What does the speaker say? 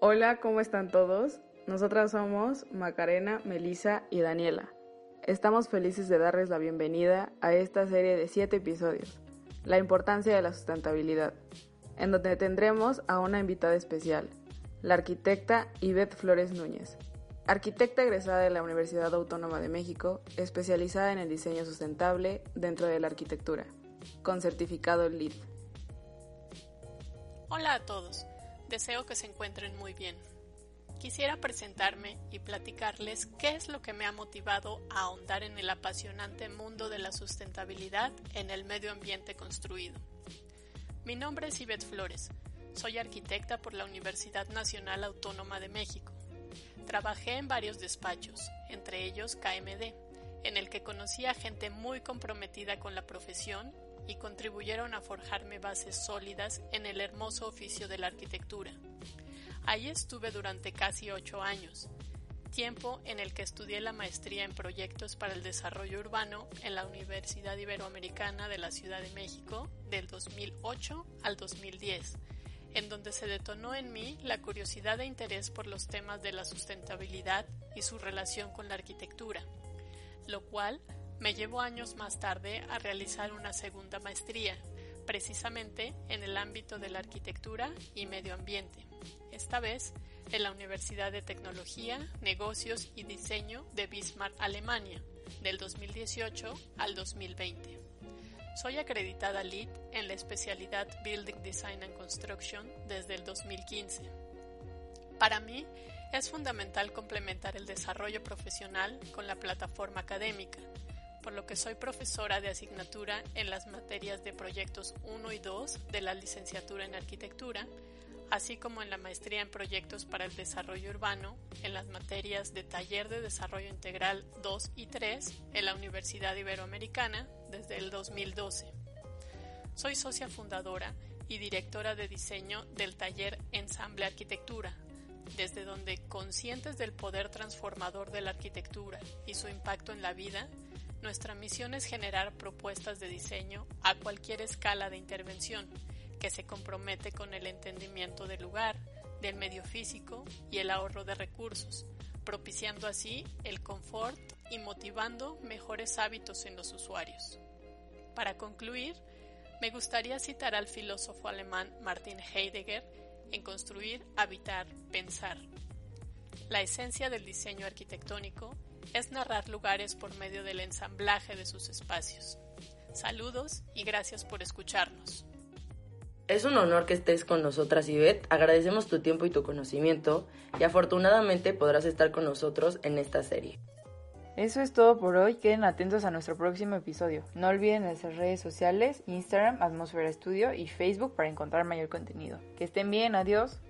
Hola, ¿cómo están todos? Nosotras somos Macarena, Melissa y Daniela. Estamos felices de darles la bienvenida a esta serie de siete episodios, La importancia de la sustentabilidad, en donde tendremos a una invitada especial, la arquitecta Ivette Flores Núñez, arquitecta egresada de la Universidad Autónoma de México, especializada en el diseño sustentable dentro de la arquitectura, con certificado LEED. Hola a todos. Deseo que se encuentren muy bien. Quisiera presentarme y platicarles qué es lo que me ha motivado a ahondar en el apasionante mundo de la sustentabilidad en el medio ambiente construido. Mi nombre es Ivette Flores. Soy arquitecta por la Universidad Nacional Autónoma de México. Trabajé en varios despachos, entre ellos KMD, en el que conocí a gente muy comprometida con la profesión y contribuyeron a forjarme bases sólidas en el hermoso oficio de la arquitectura. Allí estuve durante casi ocho años, tiempo en el que estudié la maestría en proyectos para el desarrollo urbano en la Universidad Iberoamericana de la Ciudad de México del 2008 al 2010, en donde se detonó en mí la curiosidad e interés por los temas de la sustentabilidad y su relación con la arquitectura, lo cual me llevó años más tarde a realizar una segunda maestría, precisamente en el ámbito de la arquitectura y medio ambiente, esta vez en la Universidad de Tecnología, Negocios y Diseño de Bismarck, Alemania, del 2018 al 2020. Soy acreditada LEED en la especialidad Building Design and Construction desde el 2015. Para mí, es fundamental complementar el desarrollo profesional con la plataforma académica, por lo que soy profesora de asignatura en las materias de proyectos 1 y 2 de la licenciatura en arquitectura, así como en la maestría en proyectos para el desarrollo urbano, en las materias de taller de desarrollo integral 2 y 3 en la Universidad Iberoamericana desde el 2012. Soy socia fundadora y directora de diseño del taller Ensamble Arquitectura, desde donde, conscientes del poder transformador de la arquitectura y su impacto en la vida, nuestra misión es generar propuestas de diseño a cualquier escala de intervención que se compromete con el entendimiento del lugar, del medio físico y el ahorro de recursos, propiciando así el confort y motivando mejores hábitos en los usuarios. Para concluir, me gustaría citar al filósofo alemán Martin Heidegger en Construir, Habitar, Pensar. La esencia del diseño arquitectónico es narrar lugares por medio del ensamblaje de sus espacios. Saludos y gracias por escucharnos. Es un honor que estés con nosotras, Ivette. Agradecemos tu tiempo y tu conocimiento y afortunadamente podrás estar con nosotros en esta serie. Eso es todo por hoy. Queden atentos a nuestro próximo episodio. No olviden nuestras redes sociales, Instagram, Atmósfera Studio y Facebook para encontrar mayor contenido. Que estén bien, adiós.